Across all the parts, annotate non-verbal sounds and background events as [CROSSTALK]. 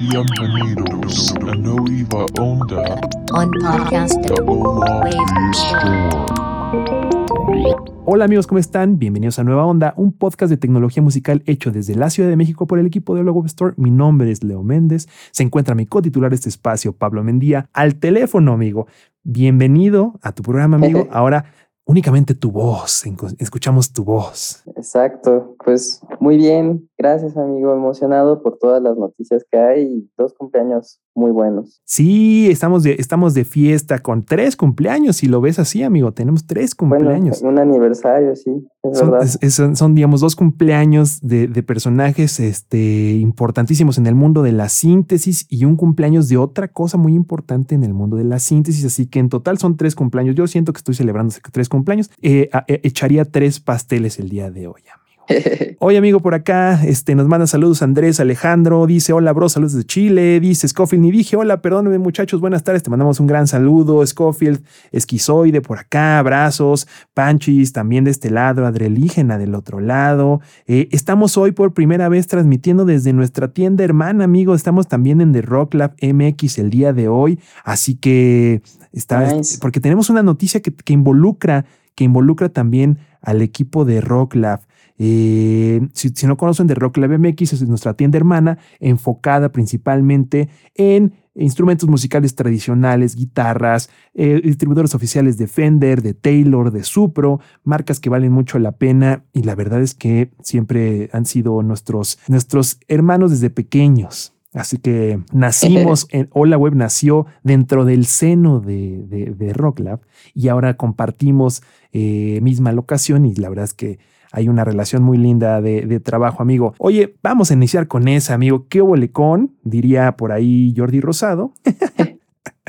Bienvenidos a Nueva Onda, on podcast the. Hola amigos, ¿cómo están? Bienvenidos a Nueva Onda, un podcast de tecnología musical hecho desde la Ciudad de México por el equipo de Web Store. Mi nombre es Leo Méndez. Se encuentra mi cotitular de este espacio, Pablo Mendía, al teléfono, amigo. Bienvenido a tu programa, amigo. [LAUGHS] Ahora únicamente tu voz, escuchamos tu voz. Exacto, pues muy bien, gracias amigo, emocionado por todas las noticias que hay y dos cumpleaños muy buenos. Sí, estamos de, estamos de fiesta con tres cumpleaños, si lo ves así, amigo. Tenemos tres cumpleaños. Bueno, un aniversario, sí, es Son, verdad. es- son- son, digamos, dos cumpleaños de, de personajes este, importantísimos en el mundo de la síntesis y un cumpleaños de otra cosa muy importante en el mundo de la síntesis. Así que en total son tres cumpleaños. Yo siento que estoy celebrando tres cumpleaños. Eh, a- eh, echaría tres pasteles el día de hoy, amigo. [LAUGHS] Oye, amigo, por acá este, nos manda saludos Andrés Alejandro. Dice: Hola, bro, saludos de Chile. Dice Scofield, ni dije hola, perdónenme, muchachos. Buenas tardes. Te mandamos un gran saludo. Scofield, esquizoide por acá, abrazos. Panchis también de este lado, Adrelígena del otro lado. Eh, estamos hoy por primera vez transmitiendo desde nuestra tienda hermana, amigo. Estamos también en The Rock Lab MX el día de hoy. Así que está, Nice. porque tenemos una noticia que, que involucra, que involucra también al equipo de Rock Lab. Eh, si, si no conocen de Rock Lab MX, es nuestra tienda hermana enfocada principalmente en instrumentos musicales tradicionales, guitarras, eh, distribuidores oficiales de Fender, de Taylor, de Supro, marcas que valen mucho la pena y la verdad es que siempre han sido nuestros, nuestros hermanos desde pequeños. Así que nacimos [LAUGHS] en Hola Web nació dentro del seno de, de, de Rock Lab y ahora compartimos eh, misma locación y la verdad es que hay una relación muy linda de, de trabajo, amigo. Oye, vamos a iniciar con esa, amigo. ¿Qué huele con? Diría por ahí Jordi Rosado. [LAUGHS]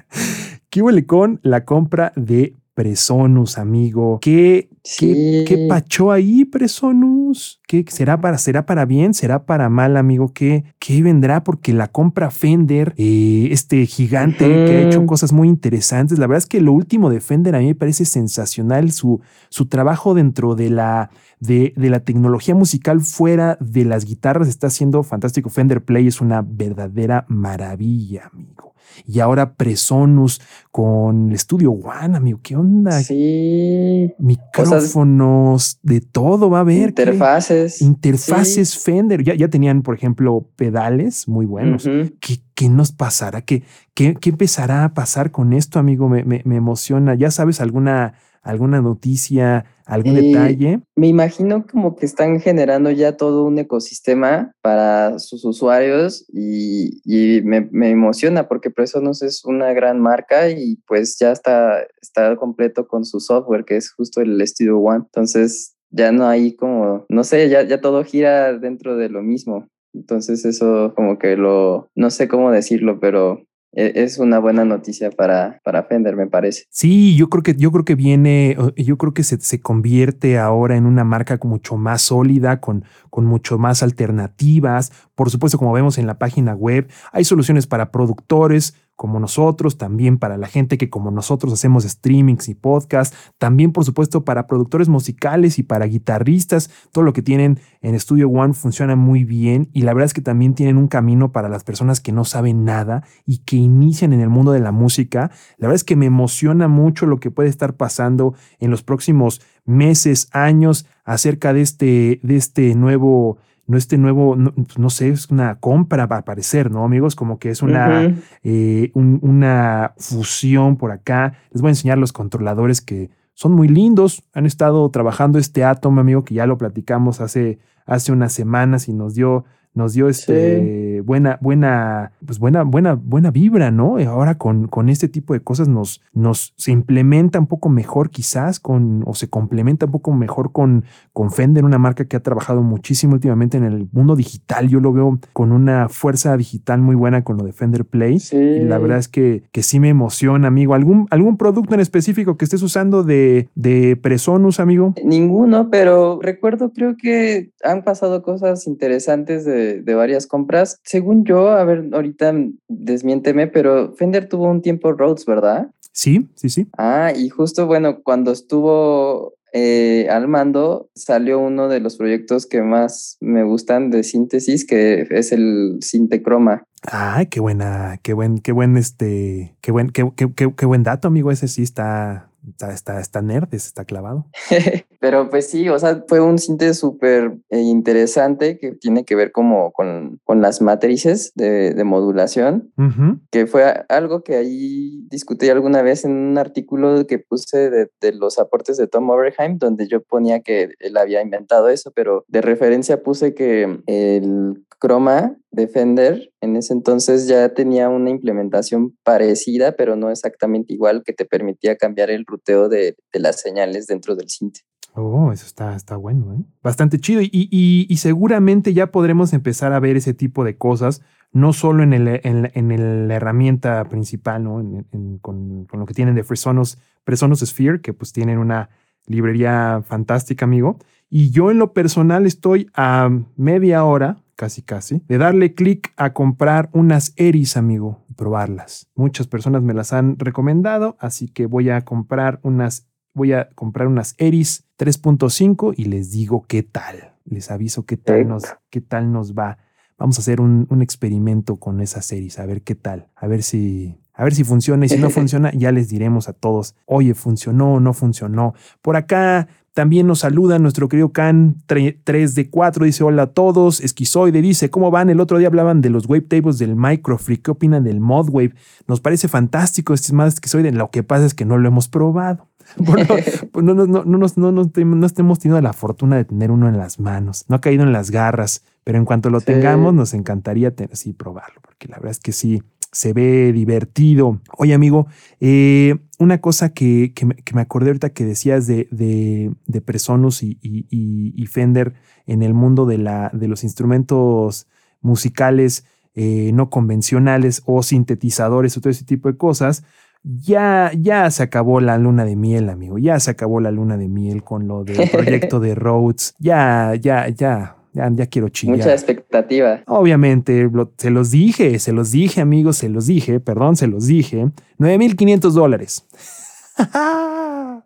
[LAUGHS] ¿Qué huele con la compra de Presonus, amigo? ¿Qué, qué, Sí. qué pachó ahí, Presonus? ¿Qué será para, será para bien? ¿Será para mal, amigo? ¿Qué, qué vendrá? Porque la compra Fender, eh, este gigante que ha hecho cosas muy interesantes. La verdad es que lo último de Fender a mí me parece sensacional. Su, su trabajo dentro de la, de, de la tecnología musical fuera de las guitarras está siendo fantástico. Fender Play es una verdadera maravilla, amigo. Y ahora Presonus con el Studio One, amigo. ¿Qué onda? Sí, Micrófonos, de todo va a haber. ¿qué? interfaces. Interfaces Fender. Ya, ya tenían, por ejemplo, pedales muy buenos. ¿Qué, qué nos pasará? ¿Qué, qué, qué empezará a pasar con esto, amigo? Me, me- me emociona. ¿Ya sabes alguna, alguna noticia, algún Eh, detalle? Me imagino como que están generando ya todo un ecosistema para sus usuarios y, y me, me emociona porque Presonus es una gran marca y pues ya está, está completo con su software que es justo el Studio One. Entonces ya no hay como, no sé, ya, ya todo gira dentro de lo mismo. Entonces eso como que lo, no sé cómo decirlo, pero es una buena noticia para, para Fender, me parece. Sí, yo creo que, yo creo que viene, yo creo que se, se convierte ahora en una marca mucho más sólida, con, con mucho más alternativas. Por supuesto, como vemos en la página web, hay soluciones para productores como nosotros, también para la gente que como nosotros hacemos streamings y podcasts, también por supuesto para productores musicales y para guitarristas. Todo lo que tienen en Studio One funciona muy bien y la verdad es que también tienen un camino para las personas que no saben nada y que inician en el mundo de la música. La verdad es que me emociona mucho lo que puede estar pasando en los próximos meses, años acerca de este, de este nuevo, no este nuevo, no, pues, no sé, es una compra va a parecer, ¿no, amigos? Como que es una, eh, un- una fusión por acá. Les voy a enseñar los controladores que son muy lindos. Han estado trabajando este Atom, amigo, que ya lo platicamos hace, hace unas semanas y nos dio, nos dio este buena, buena, pues buena, buena, buena vibra, ¿no? Y ahora con, con este tipo de cosas nos, nos se implementa un poco mejor, quizás, con, o se complementa un poco mejor con, con Fender, una marca que ha trabajado muchísimo últimamente en el mundo digital. Yo lo veo con una fuerza digital muy buena con lo de Fender Play. Sí. Y la verdad es que, que sí me emociona, amigo. ¿Algún, algún producto en específico que estés usando de, de Presonus, amigo? Ninguno, pero recuerdo, creo que han pasado cosas interesantes de, de varias compras. Según yo, a ver, ahorita desmiénteme, pero Fender tuvo un tiempo Rhodes, ¿verdad? Sí, sí, sí. Ah, y justo, bueno, cuando estuvo eh, al mando, salió uno de los proyectos que más me gustan de síntesis, que es el Sintecroma. Ay, qué buena, qué buen, qué buen, este, qué buen, qué, qué, qué, qué buen dato, amigo. Ese sí está, está, está, está nerd, está clavado. [LAUGHS] Pero pues sí, o sea, fue un síntesis súper eh, interesante que tiene que ver como con, con las matrices de, de modulación, que fue algo que ahí discutí alguna vez en un artículo que puse de, de los aportes de Tom Overheim, donde yo ponía que él había inventado eso, pero de referencia puse que el Chroma de Fender en ese entonces ya tenía una implementación parecida, pero no exactamente igual, que te permitía cambiar el ruteo de, de las señales dentro del synth. Oh, eso está, está bueno, ¿eh? Bastante chido. Y, y- y seguramente ya podremos empezar a ver ese tipo de cosas, no solo en, el, en, en la herramienta principal, ¿no? En- con, con lo que tienen de Fresonos, Fresonos Sphere, que pues tienen una librería fantástica, amigo. Y yo en lo personal estoy a media hora, casi casi, de darle clic a comprar unas Eris, amigo, y probarlas. Muchas personas me las han recomendado, así que voy a comprar unas voy a comprar unas Eris 3.5 y les digo qué tal. Les aviso qué tal nos, qué tal nos va. Vamos a hacer un, un experimento con esas Eris, a ver qué tal, a ver si, a ver si funciona y si no [LAUGHS] funciona, ya les diremos a todos, oye, funcionó o no funcionó. Por acá también nos saluda nuestro querido Can 3 de 4, dice hola a todos. Esquizoide dice, ¿cómo van? El otro día hablaban de los wavetables del Microfreak. ¿Qué opinan del Modwave? Nos parece fantástico, estimado Esquizoide. Lo que pasa es que no lo hemos probado. [LAUGHS] Bueno, pues no, no, no, no, nos- no, no, te- no hemos tenido la fortuna de tener uno en las manos. No ha caído en las garras, pero en cuanto lo tengamos, nos encantaría tener, sí, probarlo, porque la verdad es que sí, se ve divertido. Oye, amigo, eh, una cosa que, que me, que me acordé ahorita que decías de, de, de Presonus y, y- y- y Fender en el mundo de, la, de los instrumentos musicales eh, no convencionales o sintetizadores o todo ese tipo de cosas. Ya, ya se acabó la luna de miel, amigo. Ya se acabó la luna de miel con lo del [LAUGHS] proyecto de Rhodes. Ya, ya, ya, ya, ya quiero chillar. Mucha expectativa. Obviamente, lo- se los dije, se los dije, amigos, se los dije, perdón, se los dije. 9.500 dólares.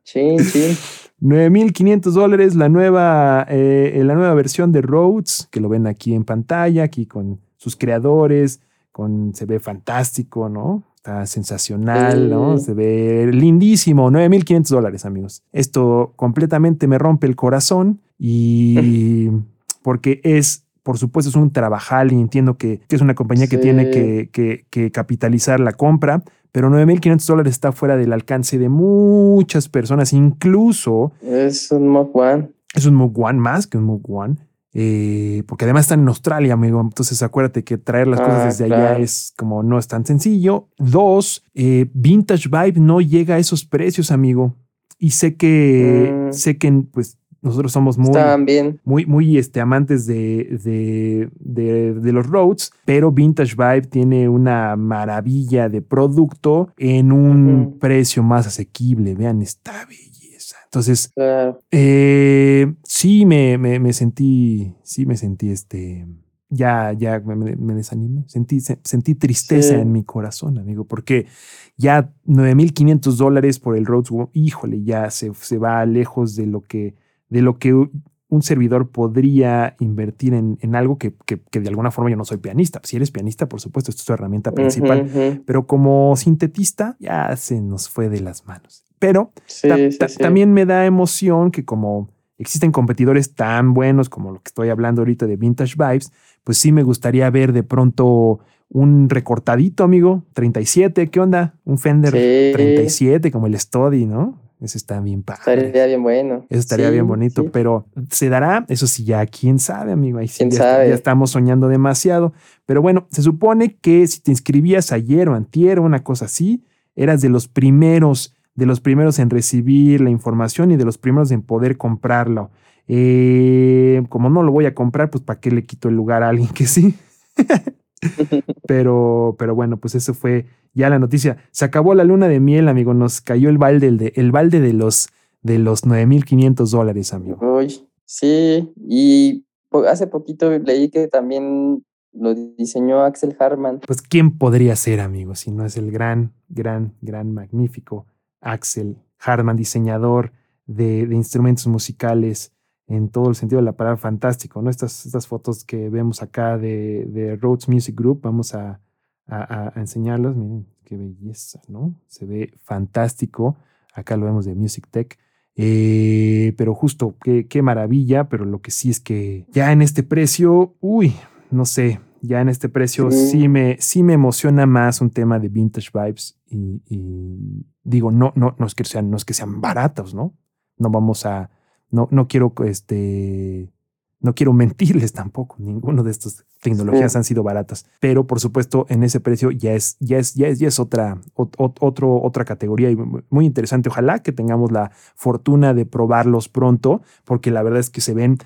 Chin, chin. 9.500 dólares la nueva, eh, la nueva versión de Rhodes, que lo ven aquí en pantalla, aquí con sus creadores, con, se ve fantástico, ¿no? Está sensacional, ¿no? Sí. Se ve lindísimo, 9.500 dólares, amigos. Esto completamente me rompe el corazón y [LAUGHS] porque es, por supuesto, es un trabajal y entiendo que, que es una compañía que Sí. tiene que, que- que capitalizar la compra, pero 9.500 dólares está fuera del alcance de muchas personas, incluso Es un Mock One. es un Moog One más que un Moog One. eh, porque además están en Australia, amigo. Entonces acuérdate que traer las cosas Ah, desde claro. allá es como no es tan sencillo. Dos, eh, Vintage Vibe no llega a esos precios, amigo. Y sé que, Mm. sé que pues nosotros somos muy, bien. muy, muy este, amantes de, de, de- de los Rhodes, pero Vintage Vibe tiene una maravilla de producto en un precio más asequible. Vean esta belleza. Entonces, Claro. eh, sí me, me, me sentí, sí me sentí este, ya, ya me, me- desanimé, sentí, se- sentí tristeza Sí. en mi corazón, amigo, porque ya 9.500 dólares por el Rhodes, híjole, ya se, se va lejos de lo que, de lo que un servidor podría invertir en, en algo que, que, que de alguna forma yo no soy pianista. Si eres pianista, por supuesto, esto es tu herramienta principal, pero como sintetista ya se nos fue de las manos. Pero Sí, Ta- sí, ta- sí. También me da emoción que como existen competidores tan buenos como lo que estoy hablando ahorita de Vintage Vibes, pues sí me gustaría ver de pronto un recortadito, amigo, 37, ¿qué onda? Un Fender Sí. 37 como el Study, ¿no? Ese está bien padre. Estaría bien bueno. Eso estaría Sí, bien bonito, sí. pero ¿se dará? Eso sí, ya quién sabe, amigo. Ahí sí ¿Quién ya, sabe? ya estamos soñando demasiado. Pero bueno, se supone que si te inscribías ayer o antier o una cosa así, eras de los primeros, de los primeros en recibir la información y de los primeros en poder comprarlo. Eh, como no lo voy a comprar, pues ¿para qué le quito el lugar a alguien que sí? [LAUGHS] [LAUGHS] pero, pero bueno, pues eso fue ya la noticia. Se acabó la luna de miel, amigo. Nos cayó el balde, el de, el balde de los de los 9.500 dólares, amigo. Uy, sí, y hace poquito leí que también lo diseñó Axel Harman. Pues, ¿quién podría ser, amigo? Si no es el gran, gran, gran, magnífico Axel Harman, diseñador de, de instrumentos musicales en todo el sentido de la palabra fantástico, ¿no? Estas, estas fotos que vemos acá de, de Rhodes Music Group, vamos a, a, a enseñarlas, miren qué belleza, ¿no? Se ve fantástico, acá lo vemos de Music Tech. Eh, pero justo, qué, qué maravilla, pero lo que sí es que ya en este precio, uy, no sé, ya en este precio Sí. sí, me, sí me emociona más un tema de vintage vibes y, y digo, no, no, no es que sean, no es que sean baratos, ¿no? No vamos a, no, no quiero, este, no quiero [LAUGHS] mentirles tampoco. Ninguno de estas tecnologías Sí. han sido baratas, pero por supuesto en ese precio ya es, ya es, ya es, ya es otra, ot- ot- otro, otra categoría y mu- muy interesante. Ojalá que tengamos la fortuna de probarlos pronto, porque la verdad es que se ven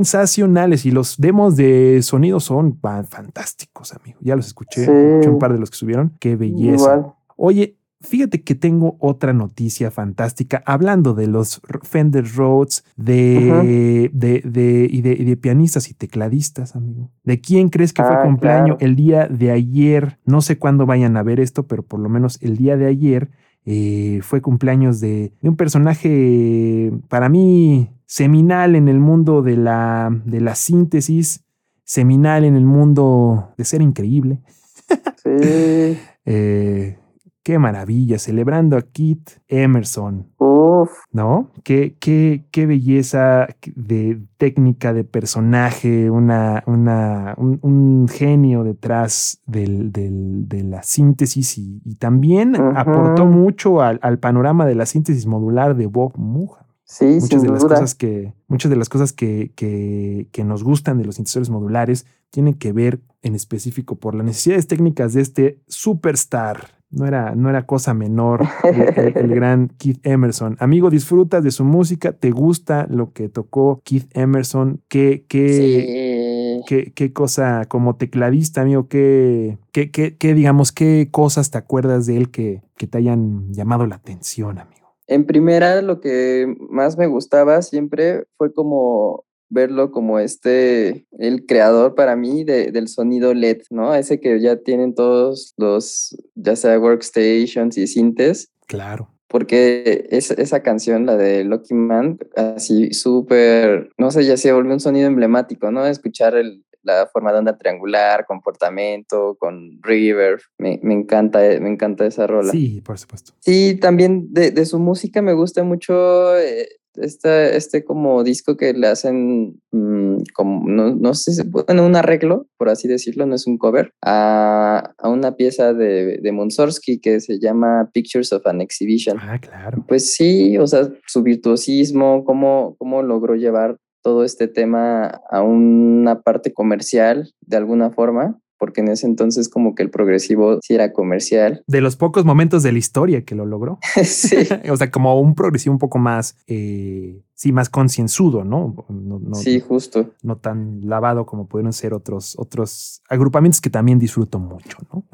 sensacionales y los demos de sonido son fa- fantásticos, amigo. Ya los escuché, Sí. escuché un par de los que subieron. Qué belleza. Igual. Oye, fíjate que tengo otra noticia fantástica hablando de los Fender Rhodes, de, de, de- y de, y de pianistas y tecladistas, amigo. ¿De quién crees que fue Ah, cumpleaños claro. el día de ayer? No sé cuándo vayan a ver esto, pero por lo menos el día de ayer eh, fue cumpleaños de, de un personaje para mí seminal en el mundo de la, de la síntesis, seminal en el mundo de ser increíble. Sí. [LAUGHS] Eh, qué maravilla, celebrando a Kit Emerson, Uf. ¿no? Qué, qué, qué belleza de técnica, de personaje, una, una, un, un genio detrás del, del- de la síntesis y, y también aportó mucho al, al panorama de la síntesis modular de Bob Moog. Sí, Muchas sin de las duda. cosas que, muchas de las cosas que, que, que nos gustan de los sintetizadores modulares tienen que ver en específico por las necesidades técnicas de este superstar. No era, no era cosa menor el, el- [LAUGHS] gran Keith Emerson. Amigo, disfrutas de su música, te gusta lo que tocó Keith Emerson, qué, qué, Sí. qué, qué cosa como tecladista, amigo, qué, qué, qué, qué, digamos, qué cosas te acuerdas de él que, que te hayan llamado la atención, amigo. En primera, lo que más me gustaba siempre fue como verlo como este, el creador para mí de- del sonido LED, ¿no? Ese que ya tienen todos los, ya sea workstations y sintes, Claro. porque es, esa canción, la de Lucky Man, así súper, no sé, ya se volvió un sonido emblemático, ¿no? Escuchar el- la forma de onda triangular, comportamiento, con reverb, me, me encanta, me encanta esa rola. Sí, por supuesto. Sí, también de, de su música me gusta mucho eh, esta, este como disco que le hacen mm, como, no, no sé, si- bueno, un arreglo, por así decirlo, no es un cover, a, a una pieza de, de Mussorgsky que se llama Pictures of an Exhibition. Ah, claro. Pues sí, o sea, su virtuosismo, cómo, cómo logró llevar todo este tema a una parte comercial de alguna forma, porque en ese entonces como que el progresivo sí era comercial. [LAUGHS] De los pocos momentos de la historia que lo logró. [LAUGHS] [LAUGHS] sí. o sea, como un progresivo un poco más, eh, sí, más concienzudo, ¿no? No, no, Sí, justo. no tan lavado como pudieron ser otros, otros agrupamientos que también disfruto mucho, ¿no?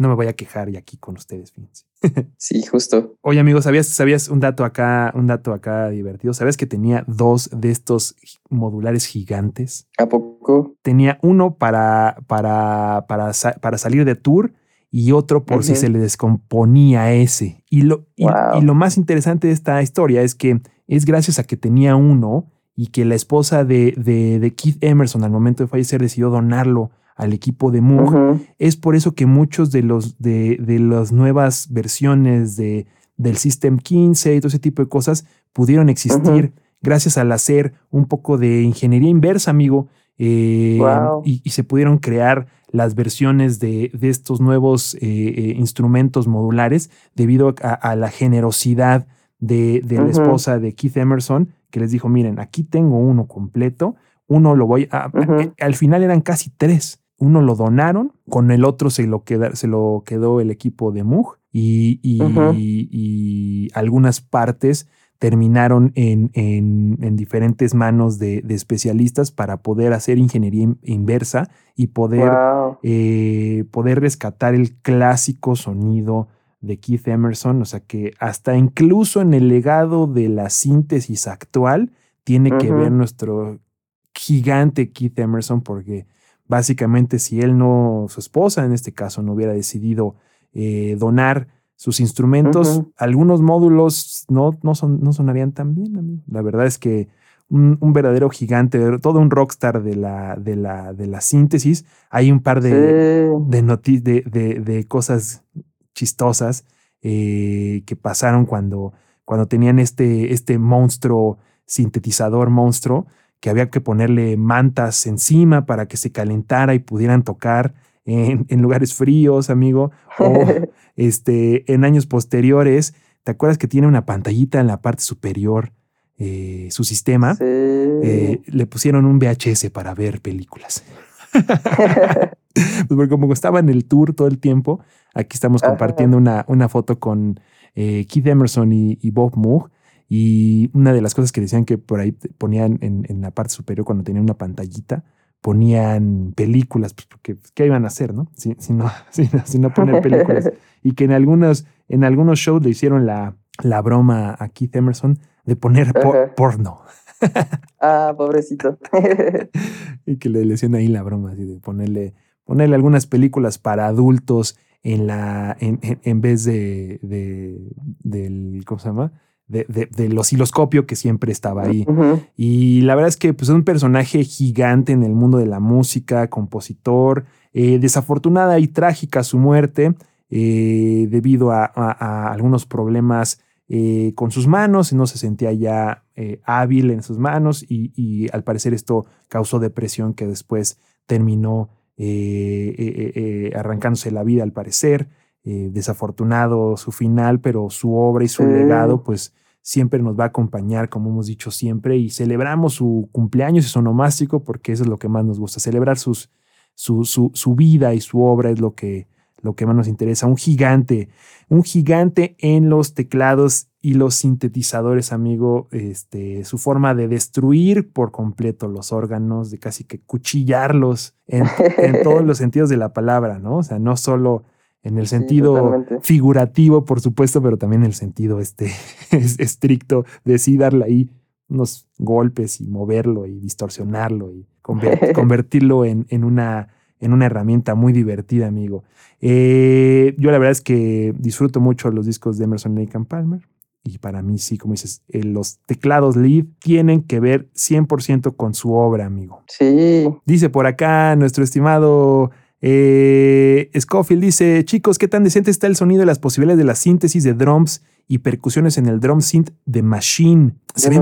No me voy a quejar y aquí con ustedes, fíjense. [LAUGHS] sí, justo. Oye, amigo, ¿sabías, sabías un dato acá, un dato acá divertido? ¿Sabes que tenía dos de estos modulares gigantes? ¿A poco? Tenía uno para, para, para, para salir de tour y otro por si se le descomponía ese. Y lo, y, Wow. y lo más interesante de esta historia es que es gracias a que tenía uno y que la esposa de, de, de Keith Emerson al momento de fallecer decidió donarlo al equipo de Moog. Es por eso que muchos de los de, de las nuevas versiones de, del System 15 y todo ese tipo de cosas pudieron existir gracias al hacer un poco de ingeniería inversa, amigo. eh, Wow. y, y se pudieron crear las versiones de, de estos nuevos eh, eh, instrumentos modulares debido a, a la generosidad de, de la esposa de Keith Emerson, que les dijo, miren, aquí tengo uno completo, uno lo voy a... Al final eran casi tres. Uno lo donaron, con el otro se lo, queda, se lo quedó el equipo de Moog y, y- algunas partes terminaron en, en- en diferentes manos de, de especialistas para poder hacer ingeniería in- inversa y poder, Wow. eh, poder rescatar el clásico sonido de Keith Emerson. O sea que hasta incluso en el legado de la síntesis actual tiene que ver nuestro gigante Keith Emerson porque básicamente si él no, su esposa en este caso, no hubiera decidido eh, donar sus instrumentos, algunos módulos no, no, son, no sonarían tan bien, amigo. La verdad es que un, un verdadero gigante, todo un rockstar de la, de la, de la síntesis. Hay un par de, Sí. de, noti- de, de- de cosas chistosas eh, que pasaron cuando, cuando tenían este, este monstruo, sintetizador monstruo, que había que ponerle mantas encima para que se calentara y pudieran tocar en, [LAUGHS] en lugares fríos, amigo. O [LAUGHS] este, en años posteriores, ¿te acuerdas que tiene una pantallita en la parte superior, eh, su sistema? Sí. Eh, le pusieron un VHS para ver películas. [LAUGHS] Pues porque como estaba en el tour todo el tiempo, aquí estamos compartiendo una, una foto con eh, Keith Emerson y, y Bob Moog. Y una de las cosas que decían que por ahí ponían en, en la parte superior, cuando tenían una pantallita, ponían películas, pues porque pues, ¿qué iban a hacer, no? Si, si no, si, [LAUGHS] si no poner películas. [LAUGHS] Y que en algunos, en algunos shows le hicieron la, la broma a Keith Emerson de poner por- porno. [LAUGHS] ah, pobrecito. y que le decían ahí la broma, así de ponerle, ponerle algunas películas para adultos en la, en, en- en vez de, de- del, ¿cómo se llama? De, de- del osciloscopio que siempre estaba ahí. Y la verdad es que pues, es un personaje gigante en el mundo de la música, compositor, eh, desafortunada y trágica su muerte eh, debido a, a- a algunos problemas eh, con sus manos, no se sentía ya hábil en sus manos y, y al parecer esto causó depresión que después terminó arrancándose la vida al parecer. Eh, desafortunado su final, pero su obra y su legado pues siempre nos va a acompañar, como hemos dicho siempre, y celebramos su cumpleaños y su onomástico porque eso es lo que más nos gusta, celebrar sus, su, su, su vida y su obra es lo que, lo que más nos interesa. Un gigante, un gigante en los teclados y los sintetizadores, amigo, este, su forma de destruir por completo los órganos, de casi que cuchillarlos en, en todos [LAUGHS] los sentidos de la palabra, ¿no? O sea, no solo en el sentido figurativo, por supuesto, pero también en el sentido este, [LAUGHS] es- estricto de sí darle ahí unos golpes y moverlo y distorsionarlo y conver- [LAUGHS] convertirlo en, en una, en una herramienta muy divertida, amigo. Eh, yo la verdad es que disfruto mucho los discos de Emerson Lake and Palmer. Y para mí, sí, como dices, eh, los teclados lead tienen que ver 100% con su obra, amigo. Sí. Dice por acá nuestro estimado eh, Scofield, dice, chicos, ¿qué tan decente está el sonido y las posibilidades de la síntesis de drums y percusiones en el drum synth de Machine? Se ve,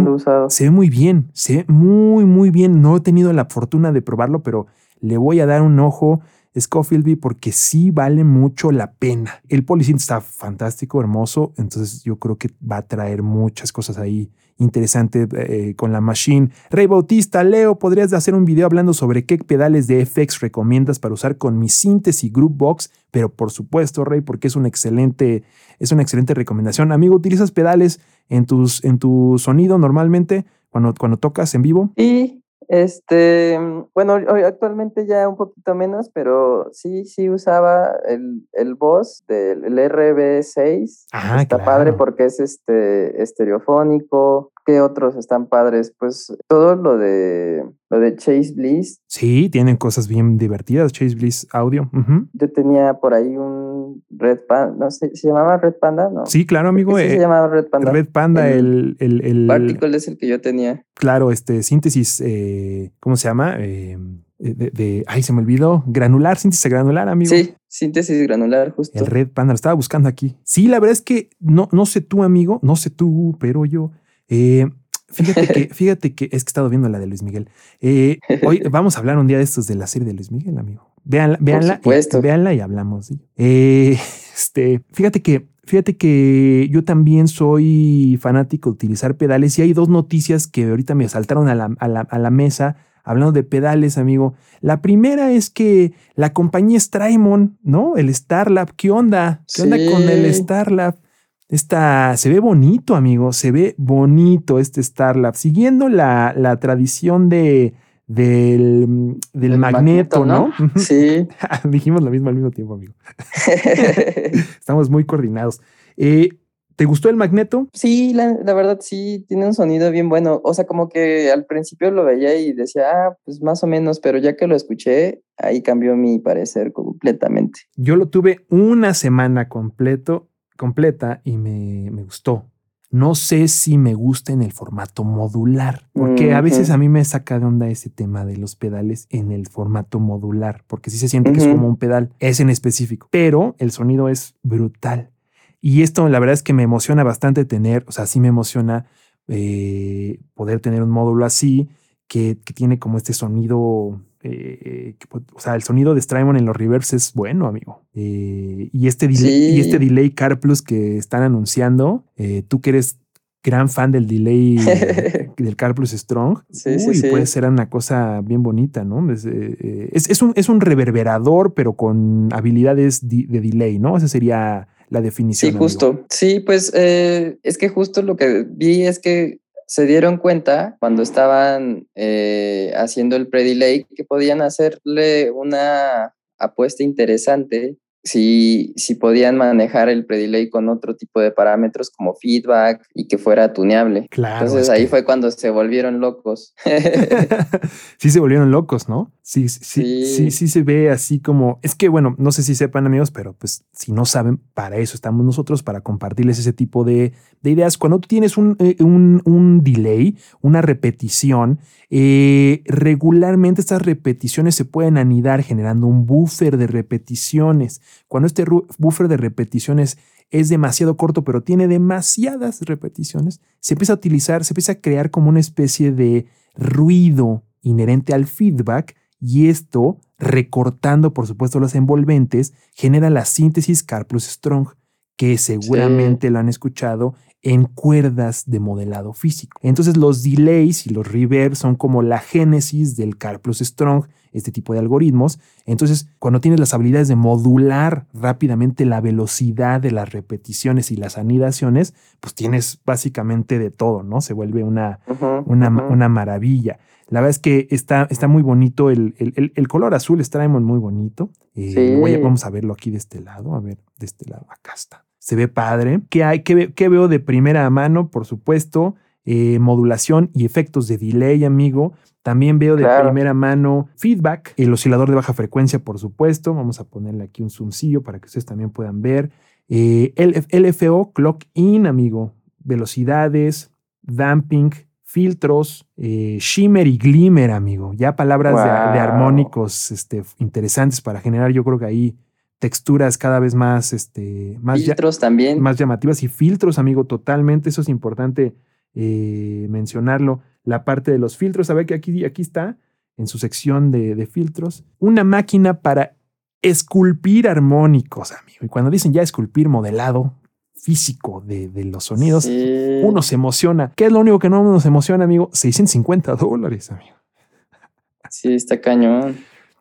se ve muy bien, se ve muy, muy bien. No he tenido la fortuna de probarlo, pero le voy a dar un ojo. Scofield porque sí vale mucho la pena. El polysynth está fantástico, hermoso, entonces yo creo que va a traer muchas cosas ahí interesantes eh, con la machine. Rey Bautista, Leo, ¿podrías hacer un video hablando sobre qué pedales de FX recomiendas para usar con mi síntesis Groupbox? Pero por supuesto, Rey, porque es una excelente, es una excelente recomendación. Amigo, ¿utilizas pedales en, tus, en tu sonido normalmente cuando, cuando tocas en vivo? Y este, bueno, hoy actualmente ya un poquito menos, pero sí, sí usaba el, el Boss del el RB6. Ah, Está claro. padre porque es este estereofónico. ¿Qué otros están padres? Pues todo lo de lo de Chase Bliss. Sí, tienen cosas bien divertidas. Chase Bliss Audio. Yo tenía por ahí un Red Panda, no sé, ¿se llamaba Red Panda? No. Sí, claro, amigo. eh, se llamaba Red Panda. Red Panda, el, El- el, el- Particle es el que yo tenía. Claro, este síntesis, eh, ¿cómo se llama? Eh, de, de- ay, se me olvidó. Granular, síntesis granular, amigo. Sí, síntesis granular, justo. El Red Panda, lo estaba buscando aquí. Sí, la verdad es que no, no sé tú, amigo, no sé tú, pero yo. eh, fíjate que, [LAUGHS] fíjate que es que he estado viendo la de Luis Miguel. Eh, hoy vamos a hablar un día de estos de la serie de Luis Miguel, amigo. Véanla, véanla, y, véanla y hablamos. Eh, [LAUGHS] este, fíjate que, fíjate que yo también soy fanático de utilizar pedales y hay dos noticias que ahorita me saltaron a la, a la, a la mesa hablando de pedales, amigo. La primera es que la compañía Strymon, ¿no? El Starlab, ¿qué onda? ¿Qué onda con el. Starlab? Esta, se ve bonito, amigo, se ve bonito este Starlab. Siguiendo la, la tradición de, del, del El magneto, ¿no? [LAUGHS] Sí. [LAUGHS] Dijimos lo mismo al mismo tiempo, amigo. [LAUGHS] Estamos muy coordinados. Eh, ¿Te gustó el magneto? Sí, la, la verdad sí, tiene un sonido bien bueno. O sea, como que al principio lo veía y decía, ah, pues más o menos, pero ya que lo escuché, ahí cambió mi parecer completamente. Yo lo tuve una semana completo completa y me, me gustó. No sé si me gusta en el formato modular, porque a veces a mí me saca de onda ese tema de los pedales en el formato modular, porque sí se siente que es como un pedal, es en específico, pero el sonido es brutal. Y esto la verdad es que me emociona bastante tener, o sea, sí me emociona eh, poder tener un módulo así que, que tiene como este sonido, eh, que pu- o sea, el sonido de Strymon en los reverbs es bueno, amigo. Eh, y, este delay, y este Sí. delay Car Plus que están anunciando, eh, tú que eres gran fan del delay [LAUGHS] del Car Plus Strong, Sí, sí, uy, sí. puede ser una cosa bien bonita, ¿no? Es, es- es un, es un reverberador, pero con habilidades de delay, ¿no? Esa sería la definición. Sí, amigo. justo. Sí, pues eh, es que justo lo que vi es que se dieron cuenta cuando estaban eh, haciendo el pre-delay que podían hacerle una apuesta interesante si, si podían manejar el pre-delay con otro tipo de parámetros como feedback y que fuera tuneable. Claro. Entonces es ahí que- fue cuando se volvieron locos. [LAUGHS] sí se volvieron locos, ¿no? Sí, sí, sí, Sí. sí, se ve así como. Es que, bueno, no sé si sepan, amigos, pero pues si no saben, para eso estamos nosotros, para compartirles ese tipo de, de ideas. Cuando tú tienes un, eh, un, un delay, una repetición, eh, regularmente estas repeticiones se pueden anidar generando un buffer de repeticiones. Cuando este buffer de repeticiones es demasiado corto, pero tiene demasiadas repeticiones, se empieza a utilizar, se empieza a crear como una especie de ruido inherente al feedback y esto, recortando por supuesto los envolventes, genera la síntesis Car plus Strong, que seguramente lo han escuchado en cuerdas de modelado físico. Entonces los delays y los reverbs son como la génesis del Car plus Strong, este tipo de algoritmos. Entonces, cuando tienes las habilidades de modular rápidamente la velocidad de las repeticiones y las anidaciones, pues tienes básicamente de todo, ¿no? Se vuelve una, una, una maravilla. La verdad es que está, está muy bonito el, el, el- color azul, Strymon muy bonito. Eh, Sí. voy a- vamos a verlo aquí de este lado. A ver, de este lado, acá está. Se ve padre. ¿Qué hay? ¿Qué, ve- qué veo de primera mano? Por supuesto, eh, modulación y efectos de delay, amigo. También veo de Claro. primera mano feedback, el oscilador de baja frecuencia, por supuesto. Vamos a ponerle aquí un zoomcillo para que ustedes también puedan ver. Eh, LF LFO, clock in, amigo. Velocidades, damping, filtros, eh, shimmer y glimmer, amigo. Ya palabras de, de armónicos este, interesantes para generar, yo creo que ahí texturas cada vez más, este, más, Filtros también. más llamativas y filtros, amigo, totalmente. Eso es importante eh, mencionarlo. La parte de los filtros, a ver que aquí, aquí está, en su sección de, de filtros, una máquina para esculpir armónicos, amigo. Y cuando dicen ya esculpir modelado físico de, de los sonidos, Sí. uno se emociona. ¿Qué es lo único que no nos emociona, amigo? 650 dólares, amigo. Sí, está cañón.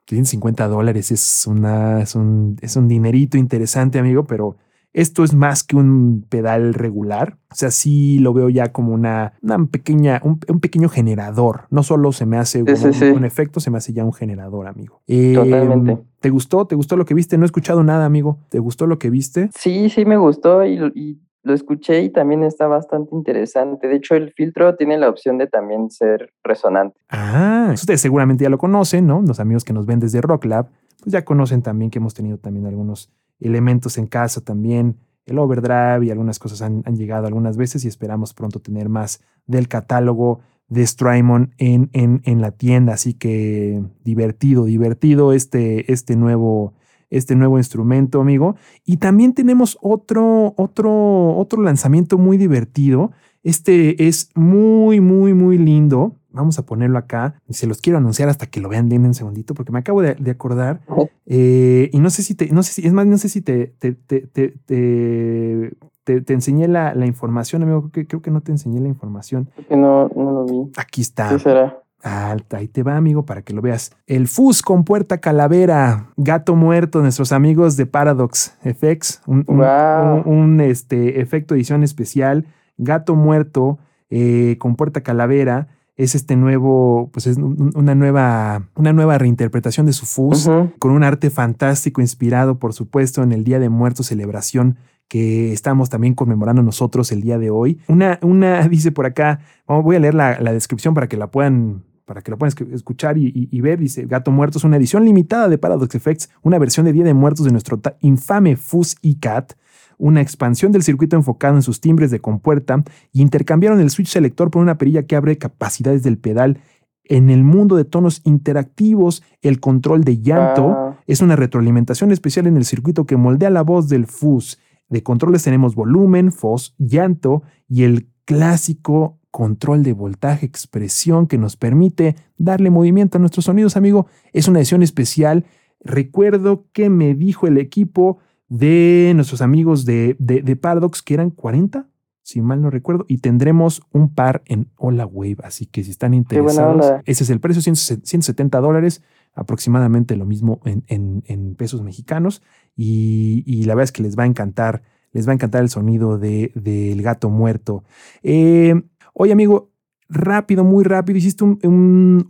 650 dólares es, una, es, un, es un dinerito interesante, amigo, pero esto es más que un pedal regular. O sea, sí lo veo ya como una, una pequeña, un, un pequeño generador. No solo se me hace Sí, un, sí. un efecto, se me hace ya un generador, amigo. Eh, Totalmente. ¿Te gustó? ¿Te gustó lo que viste? No he escuchado nada, amigo. ¿Te gustó lo que viste? Sí, sí me gustó y lo escuché y también está bastante interesante. De hecho, el filtro tiene la opción de también ser resonante. Ah, ustedes seguramente ya lo conocen, ¿no? Los amigos que nos ven desde Rock Lab, pues ya conocen también que hemos tenido también algunos elementos en casa también. El overdrive y algunas cosas han, han llegado algunas veces y esperamos pronto tener más del catálogo de Strymon en, en, en la tienda. Así que divertido, divertido este, este, nuevo, este nuevo instrumento, amigo. Y también tenemos otro, otro, otro lanzamiento muy divertido. Este es muy, muy, muy lindo. Vamos a ponerlo acá. Se los quiero anunciar hasta que lo vean. Denme un segundito porque me acabo de, de acordar. Eh, y no sé si te, no sé si, es más, no sé si te, te, te, te, te, te- te enseñé la, la información, amigo. Creo que, creo que no te enseñé la información. Creo que no, no lo vi. Aquí está. ¿Qué será? Alta, ahí te va, amigo, para que lo veas. El Fus con puerta calavera, gato muerto, nuestros amigos de Paradox FX, un, un- Wow. un- un, este, efecto edición especial, gato muerto eh, con puerta calavera. Es este nuevo, pues es un- una nueva, una nueva reinterpretación de su Fus con un arte fantástico inspirado, por supuesto, en el Día de Muertos, celebración que estamos también conmemorando nosotros el día de hoy. Una, una [LAUGHS] dice por acá, voy a leer la, la descripción para que la puedan para que lo puedan escuchar y, y- y ver. Dice, Gato Muerto es una edición limitada de Paradox Effects, una versión de Día de Muertos de nuestro infame Fuzz Cat, una expansión del circuito enfocado en sus timbres de compuerta y intercambiaron el switch selector por una perilla que abre capacidades del pedal. En el mundo de tonos interactivos, el control de llanto Ah, es una retroalimentación especial en el circuito que moldea la voz del fuzz. De controles tenemos volumen, fuzz, llanto y el clásico control de voltaje, expresión que nos permite darle movimiento a nuestros sonidos, amigo. Es una edición especial. Recuerdo que me dijo el equipo de nuestros amigos de, de, de Paradox que eran 40, si mal no recuerdo, y tendremos un par en Hola Wave. Así que si están interesados, ese es el precio, 100 170 dólares aproximadamente lo mismo en, en- pesos mexicanos y, la verdad es que les va a encantar, les va a encantar el sonido de- del gato muerto. Eh, oye amigo, rápido, muy rápido, hiciste un, un-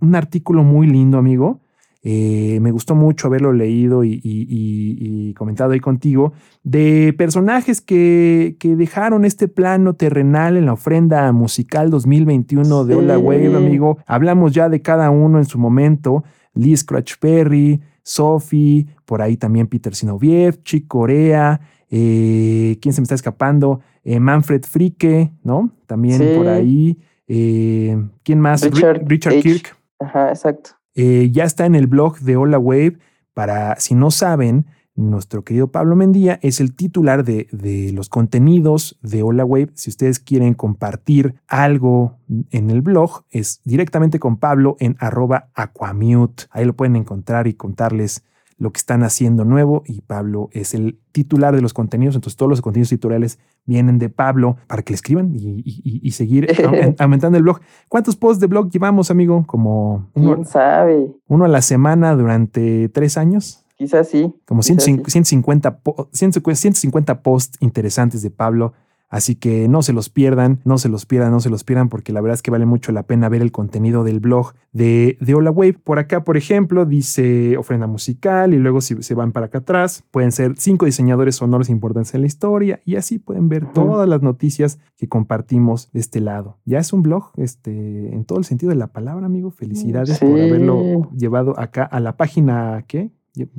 un artículo muy lindo amigo. Eh, me gustó mucho haberlo leído y, y- y- y comentado ahí contigo de personajes que, que dejaron este plano terrenal en la ofrenda musical 2021 de Hola Sí. Wave, amigo. Hablamos ya de cada uno en su momento. Lee Scratch Perry, Sophie, por ahí también Peter Sinoviev, Chick Corea, eh, ¿quién se me está escapando? Eh, Manfred Fricke, ¿no? También Sí. por ahí. ¿Quién más? Ri- Richard Richard. Kirk. Ajá, exacto. Eh, ya está en el blog de Hola Wave. Para, si no saben, nuestro querido Pablo Mendía es el titular de, de los contenidos de Hola Wave. Si ustedes quieren compartir algo en el blog, es directamente con Pablo en arroba aquamute. Ahí lo pueden encontrar y contarles lo que están haciendo nuevo y Pablo es el titular de los contenidos, entonces todos los contenidos editoriales vienen de Pablo para que le escriban y, y- y- y seguir [LAUGHS] aumen- aumentando el blog. ¿Cuántos posts de blog llevamos, amigo? Como uno, ¿Quién sabe? uno a la semana durante tres años. Quizás sí. Como quizás 150, sí. 150, po- 150 posts interesantes de Pablo. Así que no se los pierdan, no se los pierdan, no se los pierdan, porque la verdad es que vale mucho la pena ver el contenido del blog de, de Hola Wave. Por acá, por ejemplo, dice ofrenda musical y luego si se van para acá atrás, pueden ser cinco diseñadores sonoros importantes en la historia y así pueden ver todas las noticias que compartimos de este lado. Ya es un blog este, en todo el sentido de la palabra, amigo. Felicidades por haberlo llevado acá a la página, ¿qué?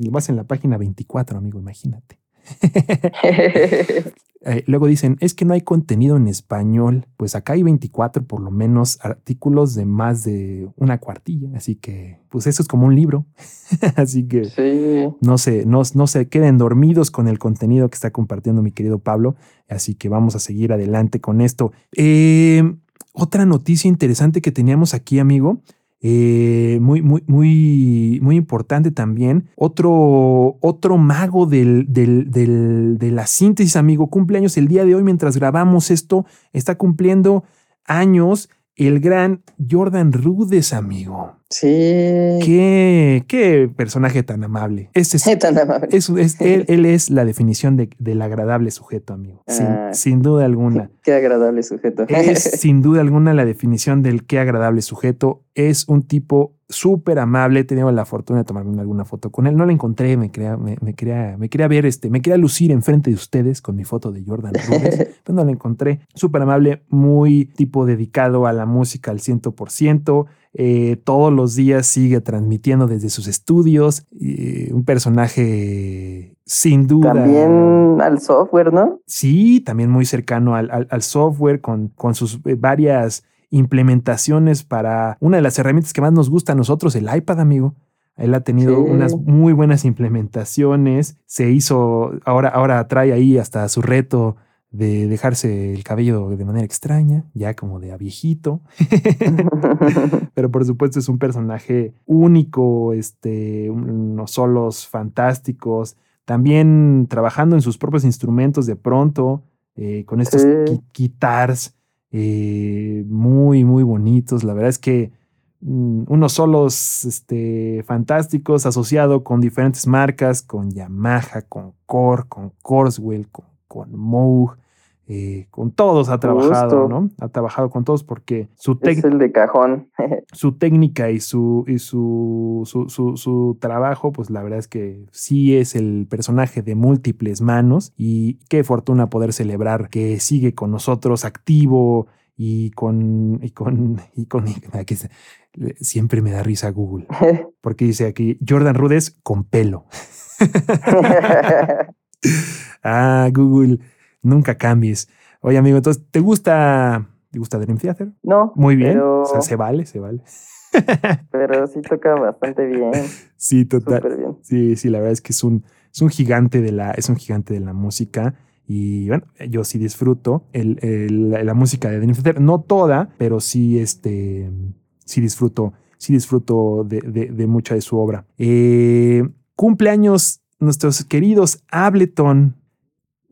Vas en la página 24, amigo, imagínate. [LAUGHS] Eh, luego dicen, es que no hay contenido en español. Pues acá hay 24 por lo menos artículos de más de una cuartilla. Así que, pues eso es como un libro. [LAUGHS] así que sí. no se, no, no se queden dormidos con el contenido que está compartiendo mi querido Pablo. Así que vamos a seguir adelante con esto. Eh, otra noticia interesante que teníamos aquí, amigo. Eh, muy, muy, muy, muy importante también. Otro, otro mago del, de la síntesis, amigo. Cumpleaños el día de hoy, mientras grabamos esto, está cumpliendo años el gran Jordan Rudess, amigo. Sí. Qué, qué personaje tan amable. Este es, [LAUGHS] Tan amable. es- es- él, él es la definición de- del agradable sujeto, amigo. Sin, Ah. sin duda alguna. [LAUGHS] Qué agradable sujeto. Es [LAUGHS] sin duda alguna la definición del qué agradable sujeto. Es un tipo súper amable. He tenido la fortuna de tomarme alguna foto con él. No la encontré, me quería, me, me quería, me quería ver, este, me quería lucir enfrente de ustedes con mi foto de Jordan [LAUGHS] Rudess, pero no la encontré. Súper amable, muy tipo dedicado a la música al 100%. Eh, todos los días sigue transmitiendo desde sus estudios. eh, un personaje sin duda. También al software, ¿no? Sí, también muy cercano al, al- al software con, con sus eh, varias implementaciones para una de las herramientas que más nos gusta a nosotros, el iPad, amigo. Él ha tenido Sí. unas muy buenas implementaciones. Se hizo, ahora, ahora trae ahí hasta su reto de dejarse el cabello de manera extraña, ya como de a viejito. [LAUGHS] [LAUGHS] Pero por supuesto es un personaje único, este, unos solos fantásticos. También trabajando en sus propios instrumentos de pronto, eh, con estos Sí. gui- guitars eh, muy, muy bonitos. La verdad es que mm, unos solos este, fantásticos asociado con diferentes marcas, con Yamaha, con Core, con Corswell, con, con Moog. Eh, con todos ha trabajado, Justo. ¿no? Ha trabajado con todos porque su, es tec- el de cajón. [LAUGHS] su técnica y su, y su, su, su- su trabajo, pues la verdad es que sí es el personaje de múltiples manos y qué fortuna poder celebrar que sigue con nosotros activo y con, y con, [LAUGHS] y con, [LAUGHS] aquí está, siempre me da risa Google, porque dice aquí Jordan Rudess con pelo. ah, Google, nunca cambies. Oye, amigo, entonces, ¿te gusta, te gusta Dream Theater? No. Muy bien. pero- O sea, se vale, se vale. [LAUGHS] Pero sí toca bastante bien. Sí, total. Súper bien. Sí, sí, la verdad es que es un, es un gigante de la, es un gigante de la música. Y bueno, yo sí disfruto el, el- la, la música de Dream Theater. No toda, pero sí, este, sí disfruto, sí disfruto de, de- de mucha de su obra. Eh, cumpleaños nuestros queridos Ableton.